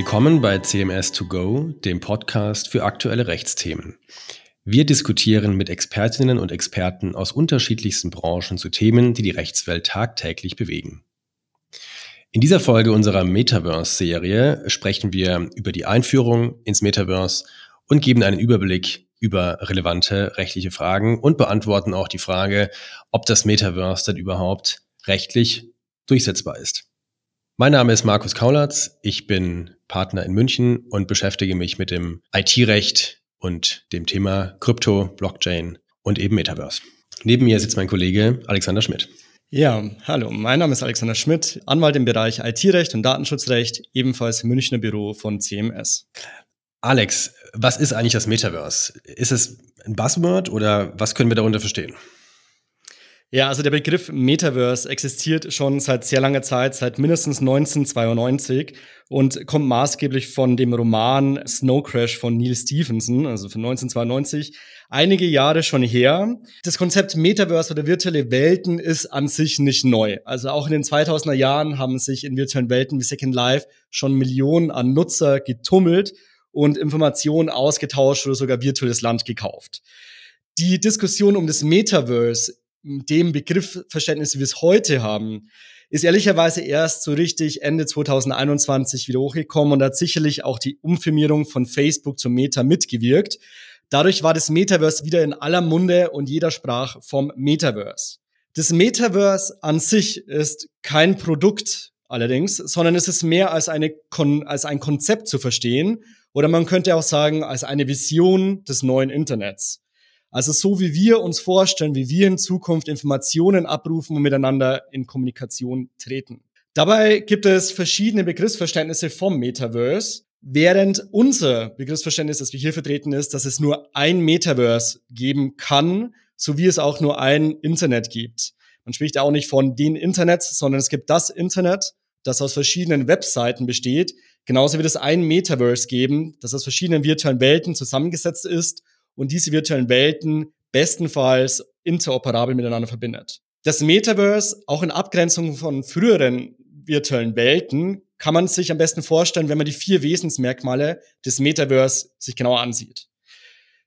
Willkommen bei CMS 2 Go, dem Podcast für aktuelle Rechtsthemen. Wir diskutieren mit Expertinnen und Experten aus unterschiedlichsten Branchen zu Themen, die die Rechtswelt tagtäglich bewegen. In dieser Folge unserer Metaverse-Serie sprechen wir über die Einführung ins Metaverse und geben einen Überblick über relevante rechtliche Fragen und beantworten auch die Frage, ob das Metaverse denn überhaupt rechtlich durchsetzbar ist. Mein Name ist Markus Kaulatz, ich bin Partner in München und beschäftige mich mit dem IT-Recht und dem Thema Krypto, Blockchain und eben Metaverse. Neben mir sitzt mein Kollege Alexander Schmidt. Ja, hallo, mein Name ist Alexander Schmidt, Anwalt im Bereich IT-Recht und Datenschutzrecht, ebenfalls im Münchner Büro von CMS. Alex, was ist eigentlich das Metaverse? Ist es ein Buzzword oder was können wir darunter verstehen? Ja, also der Begriff Metaverse existiert schon seit sehr langer Zeit, seit mindestens 1992 und kommt maßgeblich von dem Roman Snow Crash von Neil Stephenson, also von 1992, einige Jahre schon her. Das Konzept Metaverse oder virtuelle Welten ist an sich nicht neu. Also auch in den 2000er Jahren haben sich in virtuellen Welten wie Second Life schon Millionen an Nutzer getummelt und Informationen ausgetauscht oder sogar virtuelles Land gekauft. Die Diskussion um das Metaverse dem Begriffverständnis, wie wir es heute haben, ist ehrlicherweise erst so richtig Ende 2021 wieder hochgekommen und hat sicherlich auch die Umfirmierung von Facebook zum Meta mitgewirkt. Dadurch war das Metaverse wieder in aller Munde und jeder sprach vom Metaverse. Das Metaverse an sich ist kein Produkt allerdings, sondern es ist mehr als, eine als ein Konzept zu verstehen oder man könnte auch sagen als eine Vision des neuen Internets. Also so wie wir uns vorstellen, wie wir in Zukunft Informationen abrufen und miteinander in Kommunikation treten. Dabei gibt es verschiedene Begriffsverständnisse vom Metaverse, während unser Begriffsverständnis, das wir hier vertreten, ist, dass es nur ein Metaverse geben kann, so wie es auch nur ein Internet gibt. Man spricht auch nicht von den Internets, sondern es gibt das Internet, das aus verschiedenen Webseiten besteht, genauso wie es ein Metaverse geben, das aus verschiedenen virtuellen Welten zusammengesetzt ist und diese virtuellen Welten bestenfalls interoperabel miteinander verbindet. Das Metaverse, auch in Abgrenzung von früheren virtuellen Welten, kann man sich am besten vorstellen, wenn man die vier Wesensmerkmale des Metaverse sich genauer ansieht.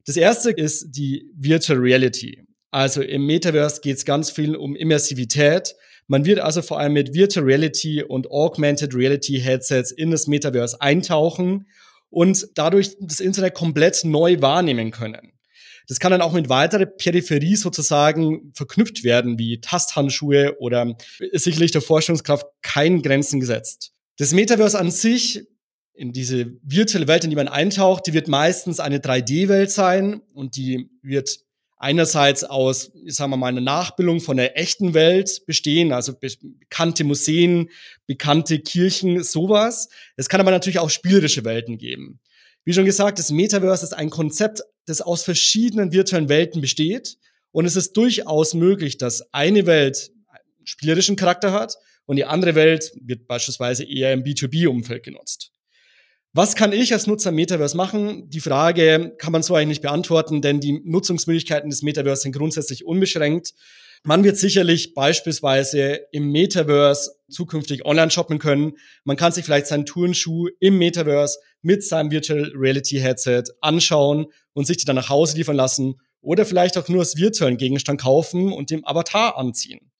Das erste ist die Virtual Reality. Also im Metaverse geht es ganz viel um Immersivität. Man wird also vor allem mit Virtual Reality und Augmented Reality Headsets in das Metaverse eintauchen und dadurch das Internet komplett neu wahrnehmen können. Das kann dann auch mit weiterer Peripherie sozusagen verknüpft werden, wie Tasthandschuhe oder ist sicherlich der Vorstellungskraft keinen Grenzen gesetzt. Das Metaverse an sich, in diese virtuelle Welt, in die man eintaucht, die wird meistens eine 3D-Welt sein und die wird einerseits aus, sagen wir mal, einer Nachbildung von der echten Welt bestehen, also be bekannte Museen, bekannte Kirchen, sowas. Es kann aber natürlich auch spielerische Welten geben. Wie schon gesagt, das Metaverse ist ein Konzept, das aus verschiedenen virtuellen Welten besteht. Und es ist durchaus möglich, dass eine Welt spielerischen Charakter hat und die andere Welt wird beispielsweise eher im B2B-Umfeld genutzt. Was kann ich als Nutzer Metaverse machen? Die Frage kann man so eigentlich nicht beantworten, denn die Nutzungsmöglichkeiten des Metaverse sind grundsätzlich unbeschränkt. Man wird sicherlich beispielsweise im Metaverse zukünftig online shoppen können. Man kann sich vielleicht seinen Turnschuh im Metaverse mit seinem Virtual Reality Headset anschauen und sich die dann nach Hause liefern lassen oder vielleicht auch nur als virtuellen Gegenstand kaufen und dem Avatar anziehen.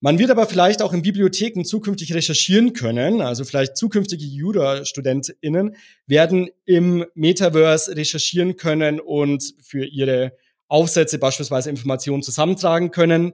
Man wird aber vielleicht auch in Bibliotheken zukünftig recherchieren können. Also vielleicht zukünftige Jura-StudentInnen werden im Metaverse recherchieren können und für ihre Aufsätze beispielsweise Informationen zusammentragen können.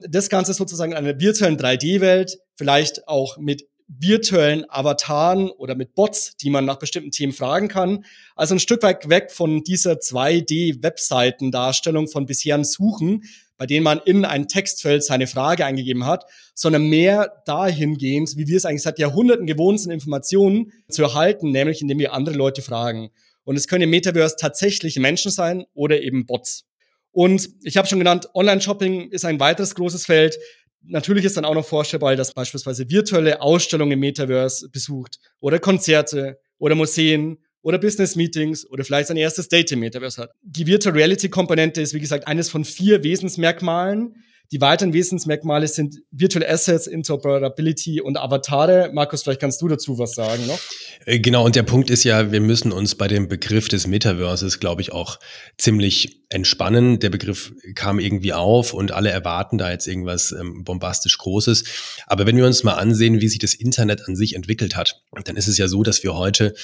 Das Ganze sozusagen in einer virtuellen 3D-Welt, vielleicht auch mit virtuellen Avataren oder mit Bots, die man nach bestimmten Themen fragen kann. Also ein Stück weit weg von dieser 2D-Webseitendarstellung von bisherigen Suchen, bei denen man in ein Textfeld seine Frage eingegeben hat, sondern mehr dahingehend, wie wir es eigentlich seit Jahrhunderten gewohnt sind, Informationen zu erhalten, nämlich indem wir andere Leute fragen. Und es können im Metaverse tatsächlich Menschen sein oder eben Bots. Und ich habe schon genannt, Online-Shopping ist ein weiteres großes Feld. Natürlich ist dann auch noch vorstellbar, dass beispielsweise virtuelle Ausstellungen im Metaverse besucht oder Konzerte oder Museen oder Business Meetings oder vielleicht sein erstes Date im Metaverse hat. Die Virtual Reality Komponente ist, wie gesagt, eines von vier Wesensmerkmalen, Die weiteren Wesensmerkmale sind Virtual Assets, Interoperability und Avatare. Markus, vielleicht kannst du dazu was sagen noch? Äh, genau, und der Punkt ist ja, wir müssen uns bei dem Begriff des Metaverses, glaube ich, auch ziemlich entspannen. Der Begriff kam irgendwie auf und alle erwarten da jetzt irgendwas ähm, bombastisch Großes. Aber wenn wir uns mal ansehen, wie sich das Internet an sich entwickelt hat, dann ist es ja so, dass wir heute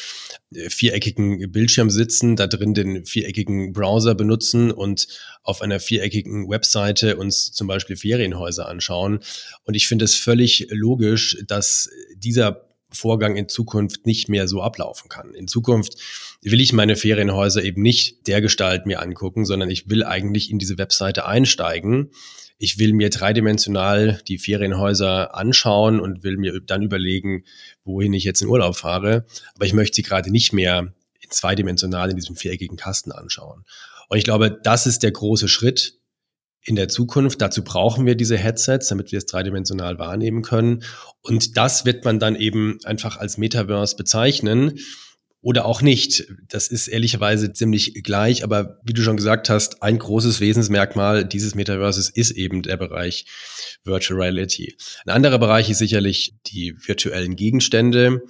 äh, viereckigen Bildschirm sitzen, da drin den viereckigen Browser benutzen und auf einer viereckigen Webseite uns zum Beispiel Ferienhäuser anschauen. Und ich finde es völlig logisch, dass dieser Vorgang in Zukunft nicht mehr so ablaufen kann. In Zukunft will ich meine Ferienhäuser eben nicht der Gestalt mir angucken, sondern ich will eigentlich in diese Webseite einsteigen. Ich will mir dreidimensional die Ferienhäuser anschauen und will mir dann überlegen, wohin ich jetzt in Urlaub fahre. Aber ich möchte sie gerade nicht mehr zweidimensional in diesem viereckigen Kasten anschauen. Und ich glaube, das ist der große Schritt, in der Zukunft. Dazu brauchen wir diese Headsets, damit wir es dreidimensional wahrnehmen können. Und das wird man dann eben einfach als Metaverse bezeichnen oder auch nicht. Das ist ehrlicherweise ziemlich gleich, aber wie du schon gesagt hast, ein großes Wesensmerkmal dieses Metaverses ist eben der Bereich Virtual Reality. Ein anderer Bereich ist sicherlich die virtuellen Gegenstände.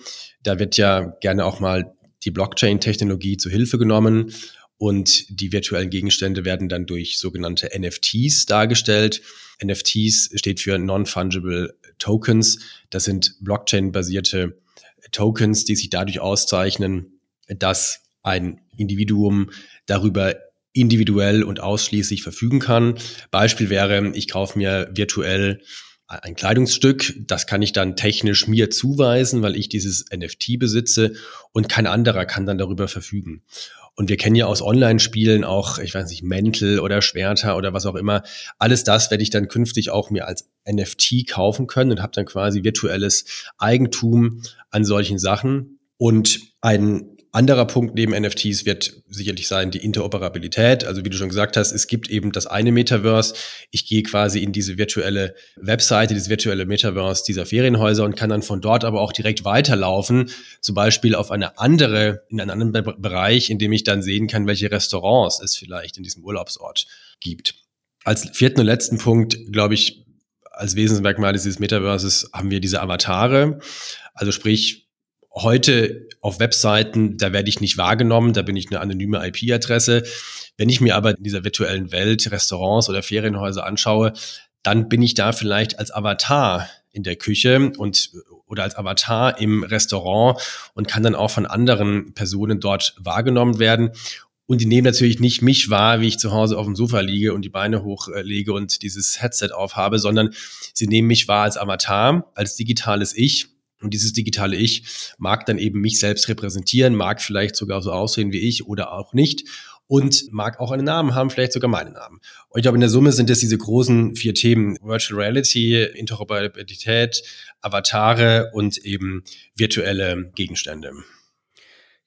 Da wird ja gerne auch mal die Blockchain-Technologie zu Hilfe genommen und die virtuellen Gegenstände werden dann durch sogenannte NFTs dargestellt. NFTs steht für Non-Fungible Tokens. Das sind Blockchain-basierte Tokens, die sich dadurch auszeichnen, dass ein Individuum darüber individuell und ausschließlich verfügen kann. Beispiel wäre, ich kaufe mir virtuell ein Kleidungsstück, das kann ich dann technisch mir zuweisen, weil ich dieses NFT besitze und kein anderer kann dann darüber verfügen. Und wir kennen ja aus Online-Spielen auch, ich weiß nicht, Mäntel oder Schwerter oder was auch immer. Alles das werde ich dann künftig auch mir als NFT kaufen können und habe dann quasi virtuelles Eigentum an solchen Sachen. Und ein anderer Punkt neben NFTs wird sicherlich sein die Interoperabilität. Also wie du schon gesagt hast, es gibt eben das eine Metaverse. Ich gehe quasi in diese virtuelle Webseite, dieses virtuelle Metaverse dieser Ferienhäuser und kann dann von dort aber auch direkt weiterlaufen, zum Beispiel auf eine andere, in einen anderen Be Bereich, in dem ich dann sehen kann, welche Restaurants es vielleicht in diesem Urlaubsort gibt. Als vierten und letzten Punkt, glaube ich, als Wesensmerkmal dieses Metaverses haben wir diese Avatare. Also sprich, heute auf Webseiten, da werde ich nicht wahrgenommen, da bin ich eine anonyme IP-Adresse. Wenn ich mir aber in dieser virtuellen Welt Restaurants oder Ferienhäuser anschaue, dann bin ich da vielleicht als Avatar in der Küche und oder als Avatar im Restaurant und kann dann auch von anderen Personen dort wahrgenommen werden. Und die nehmen natürlich nicht mich wahr, wie ich zu Hause auf dem Sofa liege und die Beine hochlege und dieses Headset aufhabe, sondern sie nehmen mich wahr als Avatar, als digitales Ich und dieses digitale Ich mag dann eben mich selbst repräsentieren, mag vielleicht sogar so aussehen wie ich oder auch nicht und mag auch einen Namen haben, vielleicht sogar meinen Namen. Und ich glaube, in der Summe sind das diese großen vier Themen. Virtual Reality, Interoperabilität, Avatare und eben virtuelle Gegenstände.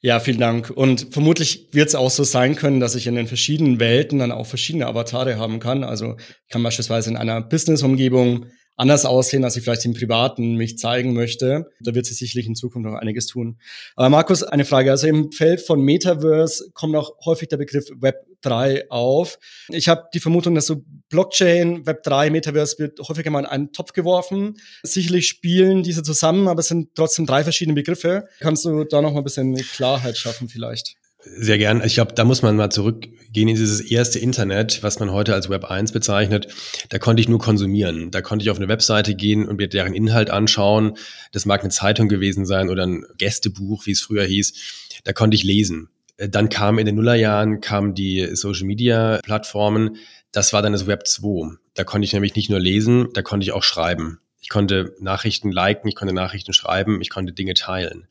Ja, vielen Dank. Und vermutlich wird es auch so sein können, dass ich in den verschiedenen Welten dann auch verschiedene Avatare haben kann. Also ich kann beispielsweise in einer Business-Umgebung anders aussehen, als ich vielleicht im Privaten mich zeigen möchte. Da wird sich sicherlich in Zukunft noch einiges tun. Aber Markus, eine Frage. Also im Feld von Metaverse kommt auch häufig der Begriff Web 3 auf. Ich habe die Vermutung, dass so Blockchain, Web 3, Metaverse wird häufiger mal in einen Topf geworfen. Sicherlich spielen diese zusammen, aber es sind trotzdem drei verschiedene Begriffe. Kannst du da noch mal ein bisschen Klarheit schaffen vielleicht? Sehr gern. Ich glaube, da muss man mal zurückgehen in dieses erste Internet, was man heute als Web 1 bezeichnet. Da konnte ich nur konsumieren. Da konnte ich auf eine Webseite gehen und mir deren Inhalt anschauen. Das mag eine Zeitung gewesen sein oder ein Gästebuch, wie es früher hieß. Da konnte ich lesen. Dann kam in den Nullerjahren kamen die Social Media Plattformen. Das war dann das Web 2. Da konnte ich nämlich nicht nur lesen, da konnte ich auch schreiben. Ich konnte Nachrichten liken, ich konnte Nachrichten schreiben, ich konnte Dinge teilen.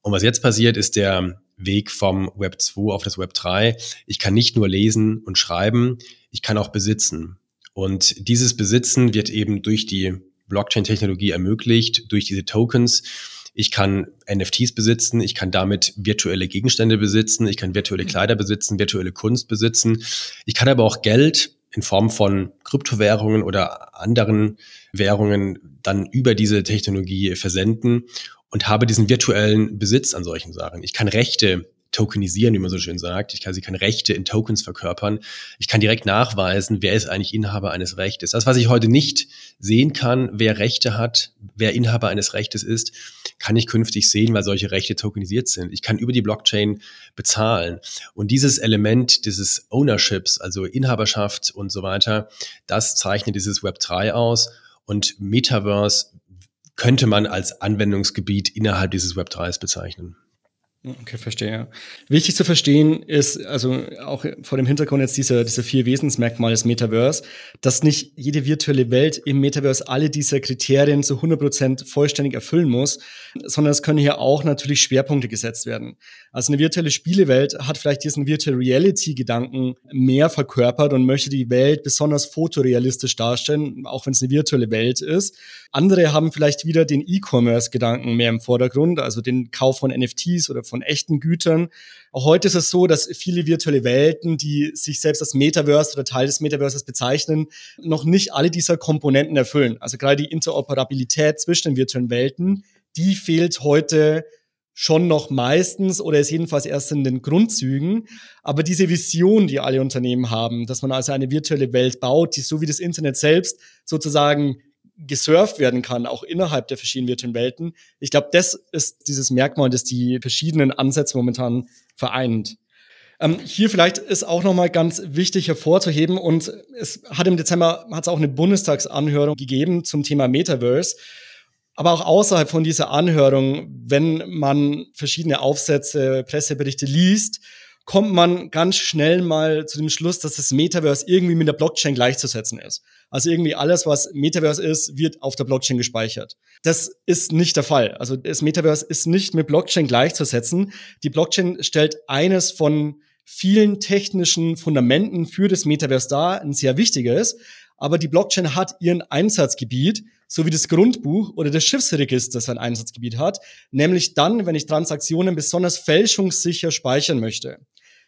Und was jetzt passiert, ist der Weg vom Web 2 auf das Web 3. Ich kann nicht nur lesen und schreiben, ich kann auch besitzen. Und dieses Besitzen wird eben durch die Blockchain-Technologie ermöglicht, durch diese Tokens. Ich kann NFTs besitzen, ich kann damit virtuelle Gegenstände besitzen, ich kann virtuelle Kleider besitzen, virtuelle Kunst besitzen. Ich kann aber auch Geld in Form von Kryptowährungen oder anderen Währungen dann über diese Technologie versenden und habe diesen virtuellen Besitz an solchen Sachen. Ich kann Rechte tokenisieren, wie man so schön sagt. Ich kann, sie kann Rechte in Tokens verkörpern. Ich kann direkt nachweisen, wer ist eigentlich Inhaber eines Rechtes. Das, was ich heute nicht sehen kann, wer Rechte hat, wer Inhaber eines Rechtes ist, kann ich künftig sehen, weil solche Rechte tokenisiert sind. Ich kann über die Blockchain bezahlen. Und dieses Element dieses Ownerships, also Inhaberschaft und so weiter, das zeichnet dieses Web 3 aus. Und Metaverse könnte man als Anwendungsgebiet innerhalb dieses Web 3s bezeichnen. Okay, verstehe. Wichtig zu verstehen ist, also auch vor dem Hintergrund jetzt dieser, dieser vier Wesensmerkmale des Metaverse, dass nicht jede virtuelle Welt im Metaverse alle dieser Kriterien zu 100% vollständig erfüllen muss, sondern es können hier auch natürlich Schwerpunkte gesetzt werden. Also eine virtuelle Spielewelt hat vielleicht diesen Virtual Reality Gedanken mehr verkörpert und möchte die Welt besonders fotorealistisch darstellen, auch wenn es eine virtuelle Welt ist. Andere haben vielleicht wieder den E-Commerce Gedanken mehr im Vordergrund, also den Kauf von NFTs oder von von echten Gütern. Auch heute ist es so, dass viele virtuelle Welten, die sich selbst als Metaverse oder Teil des Metaverses bezeichnen, noch nicht alle dieser Komponenten erfüllen. Also gerade die Interoperabilität zwischen den virtuellen Welten, die fehlt heute schon noch meistens oder ist jedenfalls erst in den Grundzügen. Aber diese Vision, die alle Unternehmen haben, dass man also eine virtuelle Welt baut, die so wie das Internet selbst sozusagen gesurft werden kann, auch innerhalb der verschiedenen virtuellen Welten. Ich glaube, das ist dieses Merkmal, das die verschiedenen Ansätze momentan vereint. Ähm, hier vielleicht ist auch nochmal ganz wichtig hervorzuheben und es hat im Dezember hat es auch eine Bundestagsanhörung gegeben zum Thema Metaverse. Aber auch außerhalb von dieser Anhörung, wenn man verschiedene Aufsätze, Presseberichte liest, kommt man ganz schnell mal zu dem Schluss, dass das Metaverse irgendwie mit der Blockchain gleichzusetzen ist. Also irgendwie alles, was Metaverse ist, wird auf der Blockchain gespeichert. Das ist nicht der Fall. Also das Metaverse ist nicht mit Blockchain gleichzusetzen. Die Blockchain stellt eines von vielen technischen Fundamenten für das Metaverse dar, ein sehr wichtiges. Aber die Blockchain hat ihren Einsatzgebiet, so wie das Grundbuch oder das Schiffsregister sein Einsatzgebiet hat, nämlich dann, wenn ich Transaktionen besonders fälschungssicher speichern möchte.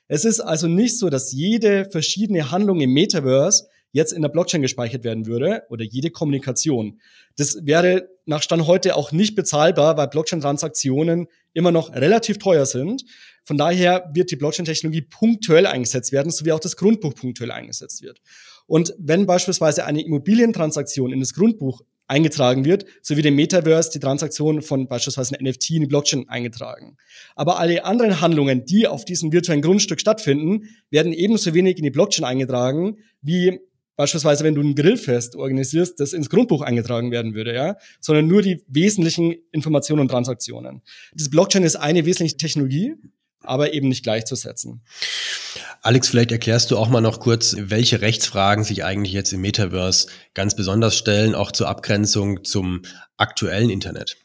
Es ist also nicht so, dass jede verschiedene Handlung im Metaverse jetzt in der Blockchain gespeichert werden würde oder jede Kommunikation. Das wäre nach Stand heute auch nicht bezahlbar, weil Blockchain-Transaktionen immer noch relativ teuer sind. Von daher wird die Blockchain-Technologie punktuell eingesetzt werden, so wie auch das Grundbuch punktuell eingesetzt wird. Und wenn beispielsweise eine Immobilientransaktion in das Grundbuch eingetragen wird, so wie dem Metaverse die Transaktion von beispielsweise einem NFT in die Blockchain eingetragen. Aber alle anderen Handlungen, die auf diesem virtuellen Grundstück stattfinden, werden ebenso wenig in die Blockchain eingetragen, wie beispielsweise, wenn du ein Grillfest organisierst, das ins Grundbuch eingetragen werden würde, ja, sondern nur die wesentlichen Informationen und Transaktionen. Diese Blockchain ist eine wesentliche Technologie, aber eben nicht gleichzusetzen. Alex, vielleicht erklärst du auch mal noch kurz, welche Rechtsfragen sich eigentlich jetzt im Metaverse ganz besonders stellen, auch zur Abgrenzung zum aktuellen Internet.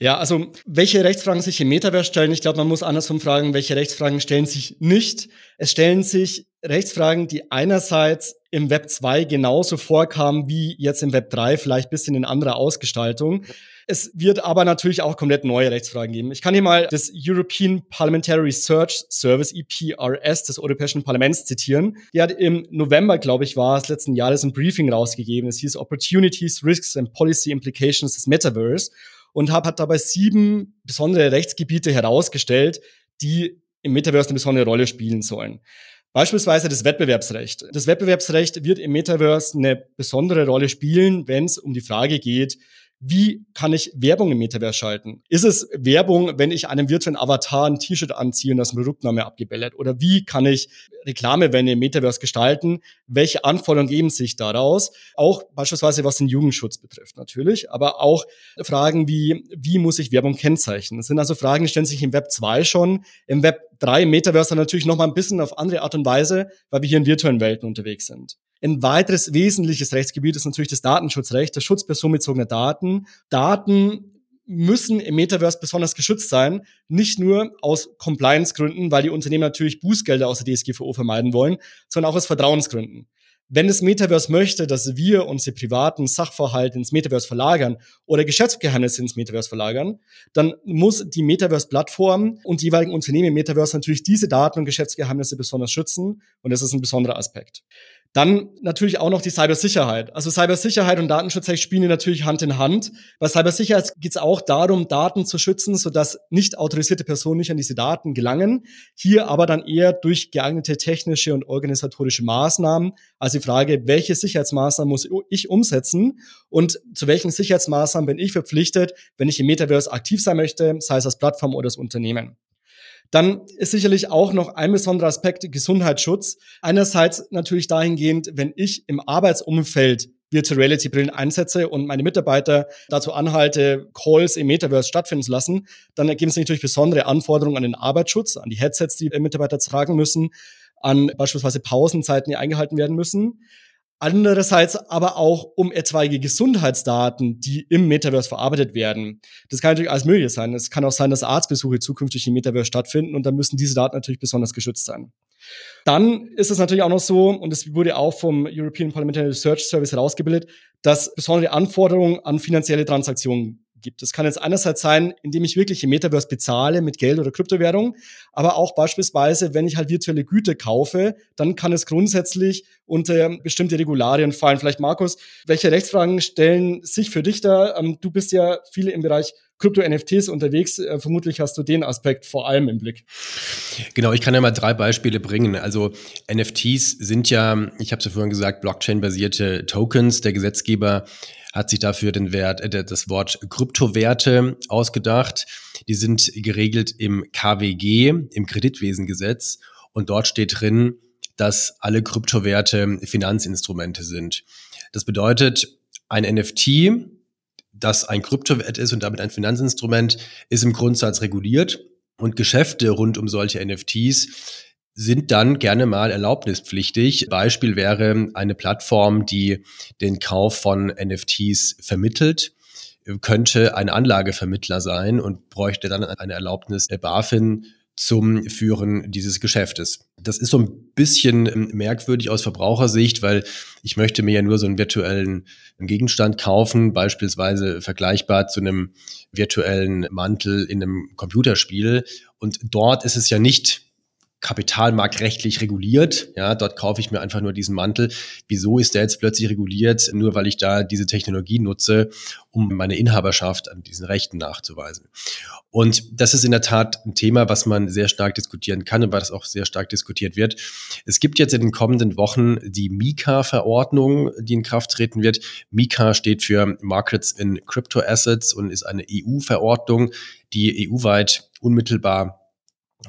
Ja, also welche Rechtsfragen sich im Metaverse stellen, ich glaube, man muss andersrum fragen, welche Rechtsfragen stellen sich nicht. Es stellen sich Rechtsfragen, die einerseits im Web 2 genauso vorkamen wie jetzt im Web 3, vielleicht bisschen in anderer Ausgestaltung. Es wird aber natürlich auch komplett neue Rechtsfragen geben. Ich kann hier mal das European Parliamentary Research Service, EPRS, des Europäischen Parlaments zitieren. Die hat im November, glaube ich, war es letzten Jahres ein Briefing rausgegeben. Es hieß Opportunities, Risks and Policy Implications des Metaverse und hat dabei sieben besondere Rechtsgebiete herausgestellt, die im Metaverse eine besondere Rolle spielen sollen. Beispielsweise das Wettbewerbsrecht. Das Wettbewerbsrecht wird im Metaverse eine besondere Rolle spielen, wenn es um die Frage geht, wie kann ich Werbung im Metaverse schalten? Ist es Werbung, wenn ich einem virtuellen Avatar ein T-Shirt anziehe und das Produktname abgebildet? Oder wie kann ich Reklamewände im Metaverse gestalten? Welche Anforderungen geben sich daraus? Auch beispielsweise was den Jugendschutz betrifft natürlich, aber auch Fragen wie, wie muss ich Werbung kennzeichnen? Das sind also Fragen, die stellen sich im Web 2 schon. Im Web 3 im Metaverse dann natürlich noch mal ein bisschen auf andere Art und Weise, weil wir hier in virtuellen Welten unterwegs sind. Ein weiteres wesentliches Rechtsgebiet ist natürlich das Datenschutzrecht, der Schutz personenbezogener Daten. Daten müssen im Metaverse besonders geschützt sein, nicht nur aus Compliance-Gründen, weil die Unternehmen natürlich Bußgelder aus der DSGVO vermeiden wollen, sondern auch aus Vertrauensgründen. Wenn das Metaverse möchte, dass wir unsere privaten Sachverhalte ins Metaverse verlagern oder Geschäftsgeheimnisse ins Metaverse verlagern, dann muss die Metaverse-Plattform und die jeweiligen Unternehmen im Metaverse natürlich diese Daten und Geschäftsgeheimnisse besonders schützen. Und das ist ein besonderer Aspekt. Dann natürlich auch noch die Cybersicherheit. Also Cybersicherheit und Datenschutz spielen natürlich Hand in Hand. Bei Cybersicherheit geht es auch darum, Daten zu schützen, sodass nicht autorisierte Personen nicht an diese Daten gelangen. Hier aber dann eher durch geeignete technische und organisatorische Maßnahmen. Also die Frage, welche Sicherheitsmaßnahmen muss ich umsetzen und zu welchen Sicherheitsmaßnahmen bin ich verpflichtet, wenn ich im Metaverse aktiv sein möchte, sei es als Plattform oder als Unternehmen. Dann ist sicherlich auch noch ein besonderer Aspekt Gesundheitsschutz. Einerseits natürlich dahingehend, wenn ich im Arbeitsumfeld Virtual Reality Brillen einsetze und meine Mitarbeiter dazu anhalte, Calls im Metaverse stattfinden zu lassen, dann ergeben sich natürlich besondere Anforderungen an den Arbeitsschutz, an die Headsets, die Mitarbeiter tragen müssen, an beispielsweise Pausenzeiten, die eingehalten werden müssen. Andererseits aber auch um etwaige Gesundheitsdaten, die im Metaverse verarbeitet werden. Das kann natürlich alles Mögliche sein. Es kann auch sein, dass Arztbesuche zukünftig im Metaverse stattfinden und dann müssen diese Daten natürlich besonders geschützt sein. Dann ist es natürlich auch noch so, und es wurde auch vom European Parliamentary Research Service herausgebildet, dass besondere Anforderungen an finanzielle Transaktionen gibt. Das kann jetzt einerseits sein, indem ich wirklich im Metaverse bezahle mit Geld oder Kryptowährung, aber auch beispielsweise, wenn ich halt virtuelle Güter kaufe, dann kann es grundsätzlich unter bestimmte Regularien fallen. Vielleicht Markus, welche Rechtsfragen stellen sich für dich da? Ähm, du bist ja viele im Bereich Krypto-NFTs unterwegs. Äh, vermutlich hast du den Aspekt vor allem im Blick. Genau, ich kann ja mal drei Beispiele bringen. Also NFTs sind ja, ich habe es ja vorhin gesagt, Blockchain-basierte Tokens. Der Gesetzgeber hat sich dafür den Wert, äh, das Wort Kryptowerte ausgedacht. Die sind geregelt im KWG, im Kreditwesengesetz. Und dort steht drin, dass alle Kryptowerte Finanzinstrumente sind. Das bedeutet, ein NFT, das ein Kryptowert ist und damit ein Finanzinstrument, ist im Grundsatz reguliert und Geschäfte rund um solche NFTs sind dann gerne mal erlaubnispflichtig. Beispiel wäre eine Plattform, die den Kauf von NFTs vermittelt könnte ein Anlagevermittler sein und bräuchte dann eine Erlaubnis der BaFin zum Führen dieses Geschäftes. Das ist so ein bisschen merkwürdig aus Verbrauchersicht, weil ich möchte mir ja nur so einen virtuellen Gegenstand kaufen, beispielsweise vergleichbar zu einem virtuellen Mantel in einem Computerspiel. Und dort ist es ja nicht kapitalmarktrechtlich reguliert. Ja, dort kaufe ich mir einfach nur diesen Mantel. Wieso ist der jetzt plötzlich reguliert? Nur weil ich da diese Technologie nutze, um meine Inhaberschaft an diesen Rechten nachzuweisen. Und das ist in der Tat ein Thema, was man sehr stark diskutieren kann und was auch sehr stark diskutiert wird. Es gibt jetzt in den kommenden Wochen die Mika-Verordnung, die in Kraft treten wird. Mika steht für Markets in Crypto Assets und ist eine EU-Verordnung, die EU-weit unmittelbar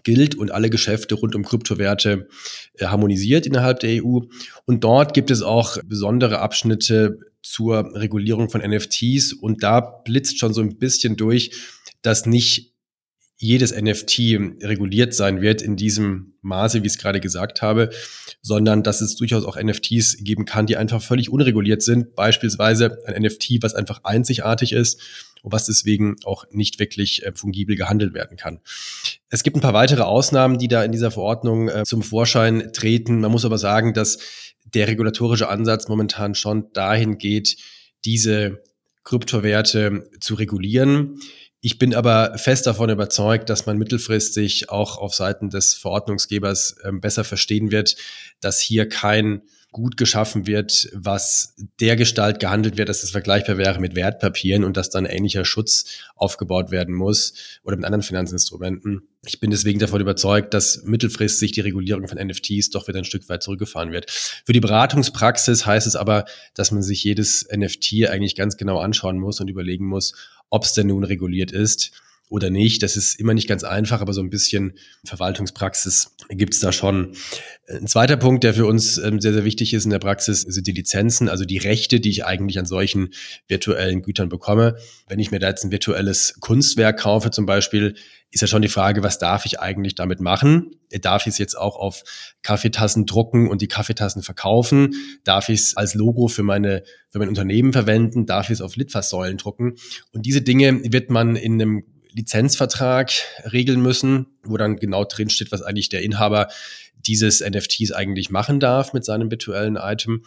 gilt und alle Geschäfte rund um Kryptowerte äh, harmonisiert innerhalb der EU. Und dort gibt es auch besondere Abschnitte zur Regulierung von NFTs und da blitzt schon so ein bisschen durch, dass nicht jedes NFT reguliert sein wird in diesem Maße, wie ich es gerade gesagt habe, sondern dass es durchaus auch NFTs geben kann, die einfach völlig unreguliert sind. Beispielsweise ein NFT, was einfach einzigartig ist was deswegen auch nicht wirklich äh, fungibel gehandelt werden kann. Es gibt ein paar weitere Ausnahmen, die da in dieser Verordnung äh, zum Vorschein treten. Man muss aber sagen, dass der regulatorische Ansatz momentan schon dahin geht, diese Kryptowerte zu regulieren. Ich bin aber fest davon überzeugt, dass man mittelfristig auch auf Seiten des Verordnungsgebers äh, besser verstehen wird, dass hier kein gut geschaffen wird, was der Gestalt gehandelt wird, dass es vergleichbar wäre mit Wertpapieren und dass dann ähnlicher Schutz aufgebaut werden muss oder mit anderen Finanzinstrumenten. Ich bin deswegen davon überzeugt, dass mittelfristig die Regulierung von NFTs doch wieder ein Stück weit zurückgefahren wird. Für die Beratungspraxis heißt es aber, dass man sich jedes NFT eigentlich ganz genau anschauen muss und überlegen muss, ob es denn nun reguliert ist oder nicht. Das ist immer nicht ganz einfach, aber so ein bisschen Verwaltungspraxis gibt es da schon. Ein zweiter Punkt, der für uns ähm, sehr, sehr wichtig ist in der Praxis, sind die Lizenzen, also die Rechte, die ich eigentlich an solchen virtuellen Gütern bekomme. Wenn ich mir da jetzt ein virtuelles Kunstwerk kaufe zum Beispiel, ist ja schon die Frage, was darf ich eigentlich damit machen? Darf ich es jetzt auch auf Kaffeetassen drucken und die Kaffeetassen verkaufen? Darf ich es als Logo für meine für mein Unternehmen verwenden? Darf ich es auf Litfaßsäulen drucken? Und diese Dinge wird man in einem Lizenzvertrag regeln müssen, wo dann genau drin steht, was eigentlich der Inhaber dieses NFTs eigentlich machen darf mit seinem virtuellen Item.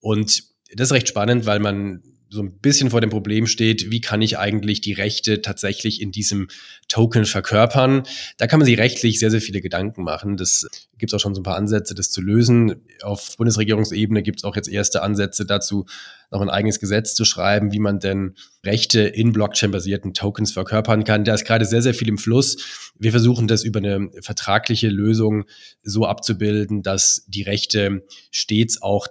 Und das ist recht spannend, weil man so ein bisschen vor dem Problem steht, wie kann ich eigentlich die Rechte tatsächlich in diesem Token verkörpern. Da kann man sich rechtlich sehr, sehr viele Gedanken machen. Das gibt es auch schon so ein paar Ansätze, das zu lösen. Auf Bundesregierungsebene gibt es auch jetzt erste Ansätze dazu, noch ein eigenes Gesetz zu schreiben, wie man denn Rechte in Blockchain-basierten Tokens verkörpern kann. Da ist gerade sehr, sehr viel im Fluss. Wir versuchen das über eine vertragliche Lösung so abzubilden, dass die Rechte stets auch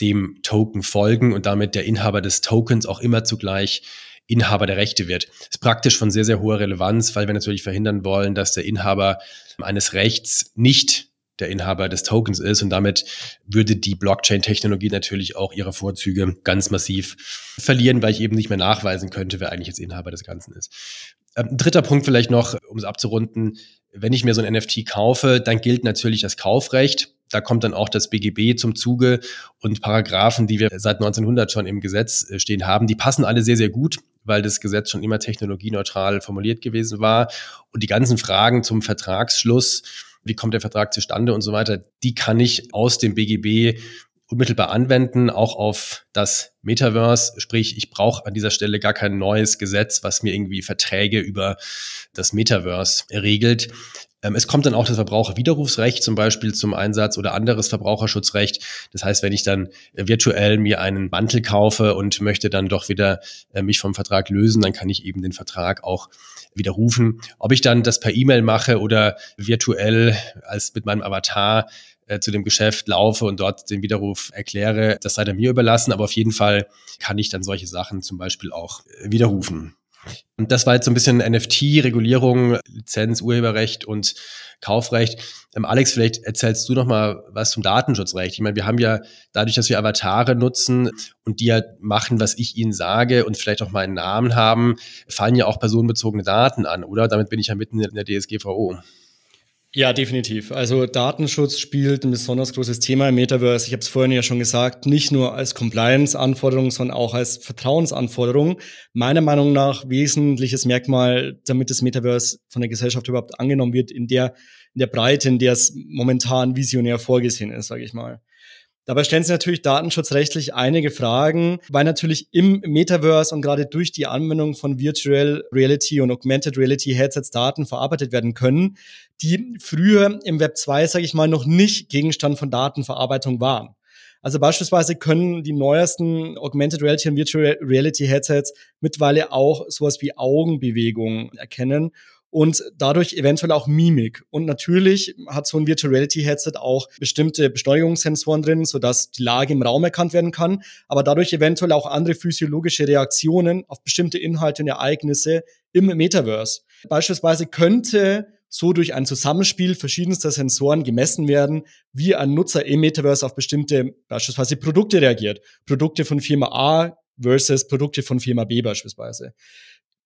dem Token folgen und damit der Inhaber des Tokens auch immer zugleich Inhaber der Rechte wird. Das ist praktisch von sehr, sehr hoher Relevanz, weil wir natürlich verhindern wollen, dass der Inhaber eines Rechts nicht der Inhaber des Tokens ist und damit würde die Blockchain-Technologie natürlich auch ihre Vorzüge ganz massiv verlieren, weil ich eben nicht mehr nachweisen könnte, wer eigentlich jetzt Inhaber des Ganzen ist. Ähm, ein dritter Punkt vielleicht noch, um es abzurunden. Wenn ich mir so ein NFT kaufe, dann gilt natürlich das Kaufrecht. Da kommt dann auch das BGB zum Zuge und Paragraphen, die wir seit 1900 schon im Gesetz äh, stehen haben, die passen alle sehr, sehr gut, weil das Gesetz schon immer technologieneutral formuliert gewesen war. Und die ganzen Fragen zum Vertragsschluss, wie kommt der Vertrag zustande und so weiter, die kann ich aus dem BGB unmittelbar anwenden, auch auf das Metaverse. Sprich, ich brauche an dieser Stelle gar kein neues Gesetz, was mir irgendwie Verträge über das Metaverse regelt. Ähm, es kommt dann auch das Verbraucherwiderrufsrecht zum Beispiel zum Einsatz oder anderes Verbraucherschutzrecht. Das heißt, wenn ich dann virtuell mir einen Mantel kaufe und möchte dann doch wieder äh, mich vom Vertrag lösen, dann kann ich eben den Vertrag auch widerrufen. Ob ich dann das per E-Mail mache oder virtuell als mit meinem Avatar äh, zu dem Geschäft laufe und dort den Widerruf erkläre, das sei dann mir überlassen. Aber auf jeden Fall kann ich dann solche Sachen zum Beispiel auch äh, widerrufen. Und das war jetzt so ein bisschen NFT-Regulierung, Lizenz, Urheberrecht und Kaufrecht. Ähm, Alex, vielleicht erzählst du noch mal was zum Datenschutzrecht. Ich meine, wir haben ja dadurch, dass wir Avatare nutzen und die ja machen, was ich ihnen sage und vielleicht auch meinen Namen haben, fallen ja auch personenbezogene Daten an, oder? Damit bin ich ja mitten in der DSGVO. Ja, definitiv. Also Datenschutz spielt ein besonders großes Thema im Metaverse. Ich habe es vorhin ja schon gesagt, nicht nur als Compliance-Anforderung, sondern auch als Vertrauensanforderung. Meiner Meinung nach wesentliches Merkmal, damit das Metaverse von der Gesellschaft überhaupt angenommen wird, in der, in der Breite, in der es momentan visionär vorgesehen ist, sage ich mal. Dabei stellen sich natürlich datenschutzrechtlich einige Fragen, weil natürlich im Metaverse und gerade durch die Anwendung von Virtual Reality und Augmented Reality Headsets Daten verarbeitet werden können, die früher im Web 2, sage ich mal, noch nicht Gegenstand von Datenverarbeitung waren. Also beispielsweise können die neuesten Augmented Reality und Virtual Reality Headsets mittlerweile auch sowas wie Augenbewegungen erkennen und dadurch eventuell auch Mimik. Und natürlich hat so ein Virtual Reality Headset auch bestimmte Beschleunigungssensoren drin, sodass die Lage im Raum erkannt werden kann, aber dadurch eventuell auch andere physiologische Reaktionen auf bestimmte Inhalte und Ereignisse im Metaverse. Beispielsweise könnte so durch ein Zusammenspiel verschiedenster Sensoren gemessen werden, wie ein Nutzer im Metaverse auf bestimmte beispielsweise Produkte reagiert. Produkte von Firma A versus Produkte von Firma B beispielsweise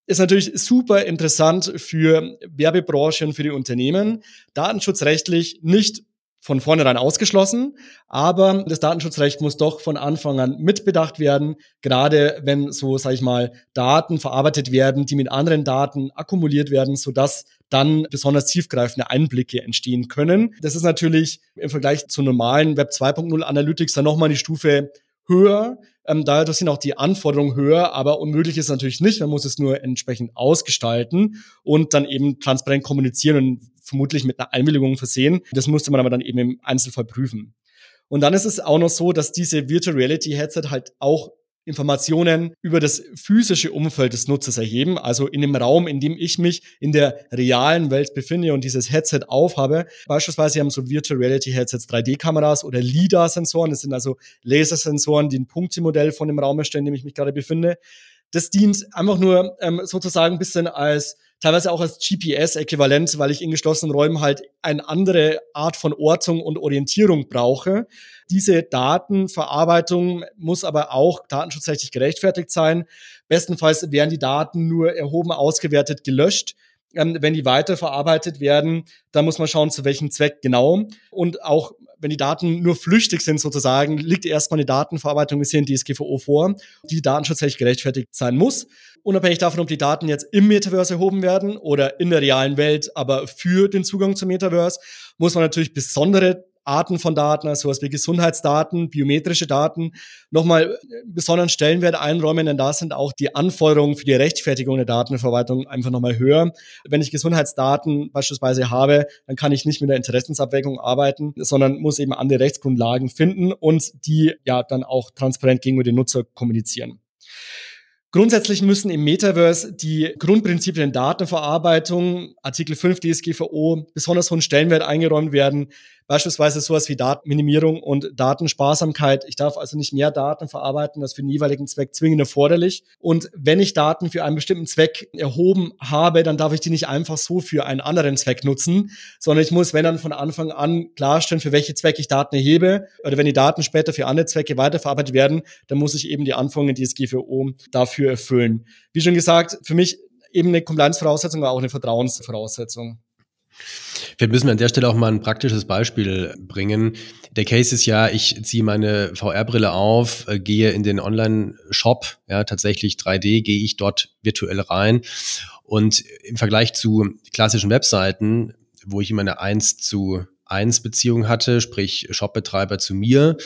ist natürlich super interessant für Werbebranche und für die Unternehmen. Datenschutzrechtlich nicht von vornherein ausgeschlossen, aber das Datenschutzrecht muss doch von Anfang an mitbedacht werden, gerade wenn so, sage ich mal, Daten verarbeitet werden, die mit anderen Daten akkumuliert werden, sodass dann besonders tiefgreifende Einblicke entstehen können. Das ist natürlich im Vergleich zu normalen Web 2.0 Analytics dann nochmal die Stufe höher. Ähm, daher sind auch die Anforderungen höher, aber unmöglich ist natürlich nicht. Man muss es nur entsprechend ausgestalten und dann eben transparent kommunizieren und vermutlich mit einer Einwilligung versehen. Das musste man aber dann eben im Einzelfall prüfen. Und dann ist es auch noch so, dass diese Virtual Reality Headset halt auch Informationen über das physische Umfeld des Nutzers erheben, also in dem Raum, in dem ich mich in der realen Welt befinde und dieses Headset aufhabe. Beispielsweise haben so Virtual Reality Headsets 3D-Kameras oder LIDAR-Sensoren. Das sind also Lasersensoren, die ein Punktemodell von dem Raum erstellen, in dem ich mich gerade befinde. Das dient einfach nur ähm, sozusagen ein bisschen als teilweise auch als GPS-Äquivalent, weil ich in geschlossenen Räumen halt eine andere Art von Ortung und Orientierung brauche. Diese Datenverarbeitung muss aber auch datenschutzrechtlich gerechtfertigt sein. Bestenfalls werden die Daten nur erhoben, ausgewertet, gelöscht. Ähm, wenn die weiterverarbeitet werden, dann muss man schauen, zu welchem Zweck genau. Und auch wenn die Daten nur flüchtig sind sozusagen, liegt erstmal eine Datenverarbeitung in DSGVO vor, die datenschutzrechtlich gerechtfertigt sein muss. Unabhängig davon, ob die Daten jetzt im Metaverse erhoben werden oder in der realen Welt, aber für den Zugang zum Metaverse, muss man natürlich besondere Arten von Daten, also sowas wie Gesundheitsdaten, biometrische Daten, nochmal besonderen Stellenwert einräumen, denn da sind auch die Anforderungen für die Rechtfertigung der Datenverwaltung einfach nochmal höher. Wenn ich Gesundheitsdaten beispielsweise habe, dann kann ich nicht mit der Interessensabwägung arbeiten, sondern muss eben andere Rechtsgrundlagen finden und die ja dann auch transparent gegenüber den Nutzer kommunizieren. Grundsätzlich müssen im Metaverse die Grundprinzipien Datenverarbeitung, Artikel 5 DSGVO, besonders hohen Stellenwert eingeräumt werden, Beispielsweise sowas wie Datenminimierung und Datensparsamkeit. Ich darf also nicht mehr Daten verarbeiten, das für den jeweiligen Zweck zwingend erforderlich. Und wenn ich Daten für einen bestimmten Zweck erhoben habe, dann darf ich die nicht einfach so für einen anderen Zweck nutzen, sondern ich muss, wenn dann von Anfang an klarstellen, für welche Zwecke ich Daten erhebe. Oder wenn die Daten später für andere Zwecke weiterverarbeitet werden, dann muss ich eben die Anforderungen DSGVO dafür erfüllen. Wie schon gesagt, für mich eben eine Compliance-Voraussetzung, aber auch eine Vertrauensvoraussetzung. Wir müssen an der Stelle auch mal ein praktisches Beispiel bringen. Der Case ist ja, ich ziehe meine VR-Brille auf, äh, gehe in den Online-Shop, ja, tatsächlich 3D, gehe ich dort virtuell rein. Und im Vergleich zu klassischen Webseiten, wo ich immer eine 1 zu 1 Beziehung hatte, sprich Shopbetreiber zu mir,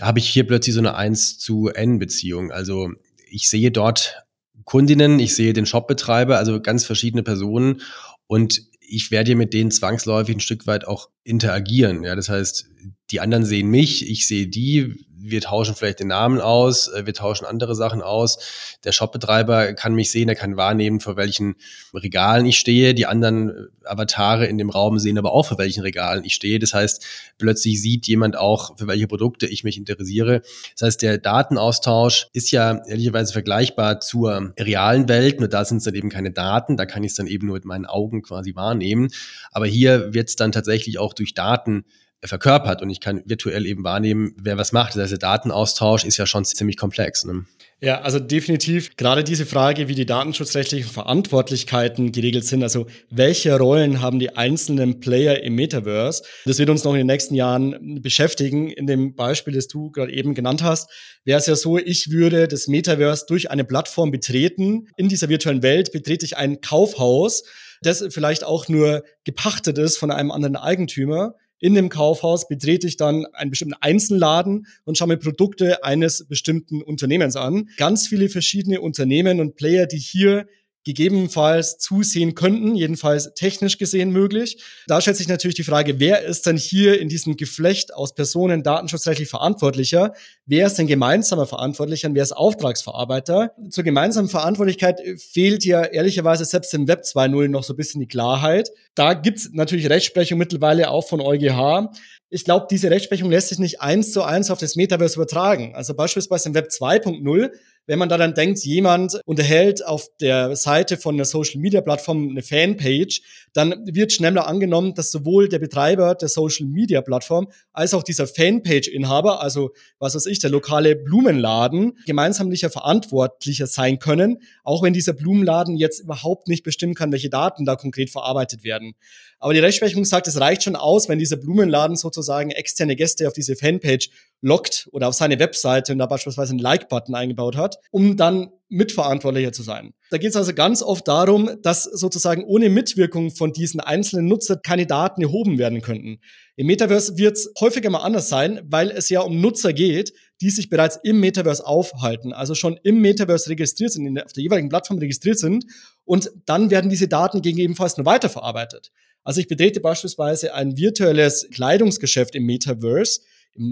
habe ich hier plötzlich so eine 1 zu N Beziehung. Also ich sehe dort Kundinnen, ich sehe den Shopbetreiber, also ganz verschiedene Personen und ich werde mit denen zwangsläufig ein Stück weit auch interagieren. Ja, das heißt, die anderen sehen mich, ich sehe die, wir tauschen vielleicht den Namen aus, äh, wir tauschen andere Sachen aus. Der Shopbetreiber kann mich sehen, er kann wahrnehmen, vor welchen Regalen ich stehe. Die anderen äh, Avatare in dem Raum sehen aber auch, vor welchen Regalen ich stehe. Das heißt, plötzlich sieht jemand auch, für welche Produkte ich mich interessiere. Das heißt, der Datenaustausch ist ja ehrlicherweise vergleichbar zur realen Welt, nur da sind es dann eben keine Daten, da kann ich es dann eben nur mit meinen Augen quasi wahrnehmen. Aber hier wird es dann tatsächlich auch durch Daten verkörpert und ich kann virtuell eben wahrnehmen, wer was macht. Das heißt, der Datenaustausch ist ja schon ziemlich komplex. Ne? Ja, also definitiv gerade diese Frage, wie die datenschutzrechtlichen Verantwortlichkeiten geregelt sind, also welche Rollen haben die einzelnen Player im Metaverse, das wird uns noch in den nächsten Jahren beschäftigen. In dem Beispiel, das du gerade eben genannt hast, wäre es ja so, ich würde das Metaverse durch eine Plattform betreten. In dieser virtuellen Welt betrete ich ein Kaufhaus, das vielleicht auch nur gepachtet ist von einem anderen Eigentümer in dem Kaufhaus betrete ich dann einen bestimmten Einzelladen und schaue mir Produkte eines bestimmten Unternehmens an. Ganz viele verschiedene Unternehmen und Player, die hier gegebenenfalls zusehen könnten, jedenfalls technisch gesehen möglich. Da stellt sich natürlich die Frage, wer ist denn hier in diesem Geflecht aus Personen datenschutzrechtlich verantwortlicher? Wer ist denn gemeinsamer Verantwortlicher und wer ist Auftragsverarbeiter? Zur gemeinsamen Verantwortlichkeit fehlt ja ehrlicherweise selbst im Web 2.0 noch so ein bisschen die Klarheit. Da gibt's natürlich Rechtsprechung mittlerweile auch von EuGH. Ich glaube, diese Rechtsprechung lässt sich nicht eins zu eins auf das Metaverse übertragen. Also beispielsweise im Web 2.0 wenn man da dann denkt, jemand unterhält auf der Seite von einer Social Media Plattform eine Fanpage, dann wird schneller angenommen, dass sowohl der Betreiber der Social Media Plattform als auch dieser Fanpage-Inhaber, also was weiß ich, der lokale Blumenladen, gemeinsamlicher Verantwortlicher sein können, auch wenn dieser Blumenladen jetzt überhaupt nicht bestimmen kann, welche Daten da konkret verarbeitet werden. Aber die Rechtsprechung sagt, es reicht schon aus, wenn dieser Blumenladen sozusagen externe Gäste auf diese Fanpage lockt oder auf seine Webseite und da beispielsweise einen Like-Button eingebaut hat, um dann mitverantwortlicher zu sein. Da geht es also ganz oft darum, dass sozusagen ohne Mitwirkung von diesen einzelnen Nutzer keine Daten erhoben werden könnten. Im Metaverse wird es häufiger mal anders sein, weil es ja um Nutzer geht, die sich bereits im Metaverse aufhalten, also schon im Metaverse registriert sind, auf der jeweiligen Plattform registriert sind und dann werden diese Daten gegebenenfalls nur weiterverarbeitet. Also ich betrete beispielsweise ein virtuelles Kleidungsgeschäft im Metaverse,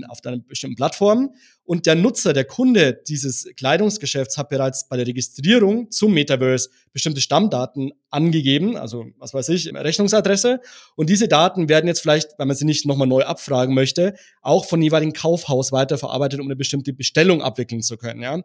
auf einer bestimmten Plattform. Und der Nutzer, der Kunde dieses Kleidungsgeschäfts hat bereits bei der Registrierung zum Metaverse bestimmte Stammdaten angegeben, also was weiß ich, Rechnungsadresse. Und diese Daten werden jetzt vielleicht, wenn man sie nicht nochmal neu abfragen möchte, auch von jeweiligen Kaufhaus weiterverarbeitet, um eine bestimmte Bestellung abwickeln zu können. Ja.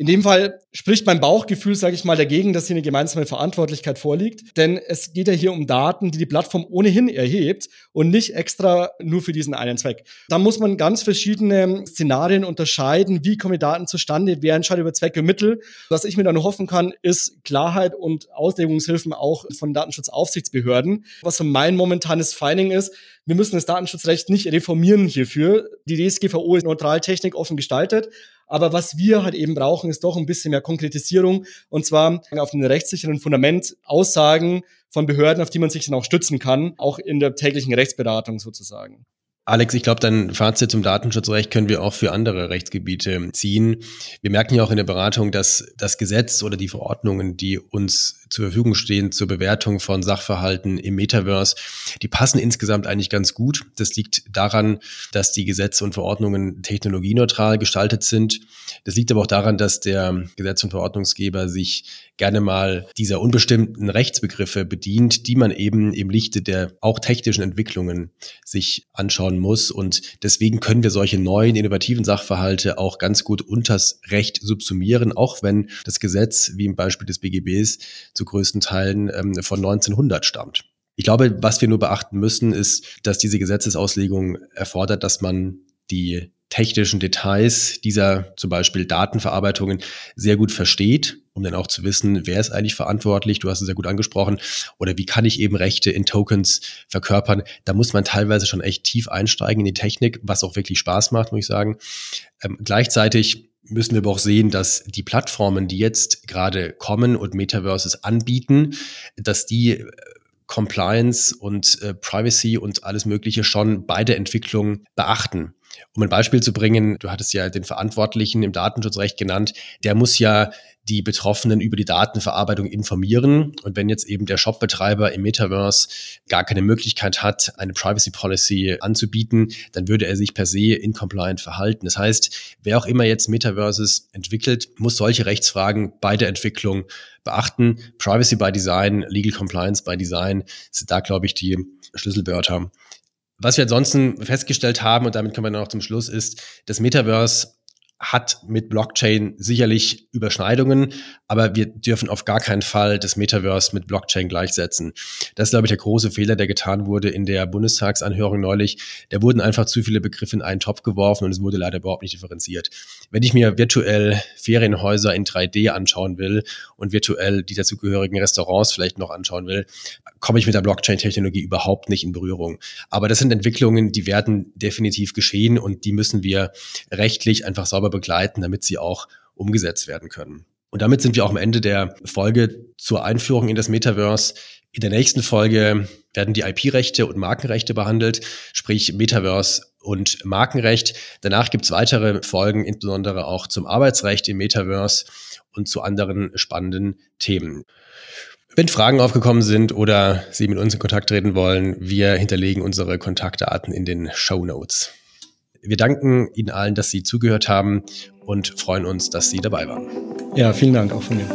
In dem Fall spricht mein Bauchgefühl, sage ich mal, dagegen, dass hier eine gemeinsame Verantwortlichkeit vorliegt. Denn es geht ja hier um Daten, die die Plattform ohnehin erhebt und nicht extra nur für diesen einen Zweck. Da muss man ganz verschiedene Szenarien unterscheiden. Wie kommen die Daten zustande? Wer entscheidet über Zwecke und Mittel? Was ich mir dann hoffen kann, ist Klarheit und Auslegungshilfen auch von Datenschutzaufsichtsbehörden. Was so mein momentanes Finding ist, wir müssen das Datenschutzrecht nicht reformieren hierfür. Die DSGVO ist neutral technik offen gestaltet. Aber was wir halt eben brauchen, ist doch ein bisschen mehr Konkretisierung und zwar auf einem rechtssicheren Fundament Aussagen von Behörden, auf die man sich dann auch stützen kann, auch in der täglichen Rechtsberatung sozusagen. Alex, ich glaube, dein Fazit zum Datenschutzrecht können wir auch für andere Rechtsgebiete ziehen. Wir merken ja auch in der Beratung, dass das Gesetz oder die Verordnungen, die uns zur Verfügung stehen zur Bewertung von Sachverhalten im Metaverse, die passen insgesamt eigentlich ganz gut. Das liegt daran, dass die Gesetze und Verordnungen technologieneutral gestaltet sind. Das liegt aber auch daran, dass der Gesetz- und Verordnungsgeber sich gerne mal dieser unbestimmten Rechtsbegriffe bedient, die man eben im Lichte der auch technischen Entwicklungen sich anschauen muss. Und deswegen können wir solche neuen, innovativen Sachverhalte auch ganz gut unters Recht subsumieren, auch wenn das Gesetz, wie im Beispiel des BGBs, zu größten Teilen ähm, von 1900 stammt. Ich glaube, was wir nur beachten müssen, ist, dass diese Gesetzesauslegung erfordert, dass man die technischen Details dieser zum Beispiel Datenverarbeitungen sehr gut versteht, um dann auch zu wissen, wer ist eigentlich verantwortlich, du hast es sehr gut angesprochen, oder wie kann ich eben Rechte in Tokens verkörpern. Da muss man teilweise schon echt tief einsteigen in die Technik, was auch wirklich Spaß macht, muss ich sagen. Ähm, gleichzeitig müssen wir aber auch sehen, dass die Plattformen, die jetzt gerade kommen und Metaverses anbieten, dass die äh, Compliance und äh, Privacy und alles Mögliche schon bei der Entwicklung beachten. Um ein Beispiel zu bringen, du hattest ja den Verantwortlichen im Datenschutzrecht genannt, der muss ja die Betroffenen über die Datenverarbeitung informieren. Und wenn jetzt eben der Shopbetreiber im Metaverse gar keine Möglichkeit hat, eine Privacy Policy anzubieten, dann würde er sich per se incompliant verhalten. Das heißt, wer auch immer jetzt Metaverses entwickelt, muss solche Rechtsfragen bei der Entwicklung beachten. Privacy by Design, Legal Compliance by Design sind da, glaube ich, die Schlüsselwörter. Was wir ansonsten festgestellt haben, und damit kommen wir noch zum Schluss, ist, das Metaverse hat mit Blockchain sicherlich Überschneidungen, aber wir dürfen auf gar keinen Fall das Metaverse mit Blockchain gleichsetzen. Das ist, glaube ich, der große Fehler, der getan wurde in der Bundestagsanhörung neulich. Da wurden einfach zu viele Begriffe in einen Topf geworfen und es wurde leider überhaupt nicht differenziert. Wenn ich mir virtuell Ferienhäuser in 3D anschauen will und virtuell die dazugehörigen Restaurants vielleicht noch anschauen will, komme ich mit der Blockchain-Technologie überhaupt nicht in Berührung. Aber das sind Entwicklungen, die werden definitiv geschehen und die müssen wir rechtlich einfach sauber begleiten, damit sie auch umgesetzt werden können. Und damit sind wir auch am Ende der Folge zur Einführung in das Metaverse. In der nächsten Folge werden die IP-Rechte und Markenrechte behandelt, sprich Metaverse und Markenrecht. Danach gibt es weitere Folgen, insbesondere auch zum Arbeitsrecht im Metaverse und zu anderen spannenden Themen. Wenn Fragen aufgekommen sind oder Sie mit uns in Kontakt treten wollen, wir hinterlegen unsere Kontaktdaten in den Show Notes. Wir danken Ihnen allen, dass Sie zugehört haben und freuen uns, dass Sie dabei waren. Ja, vielen Dank auch von mir.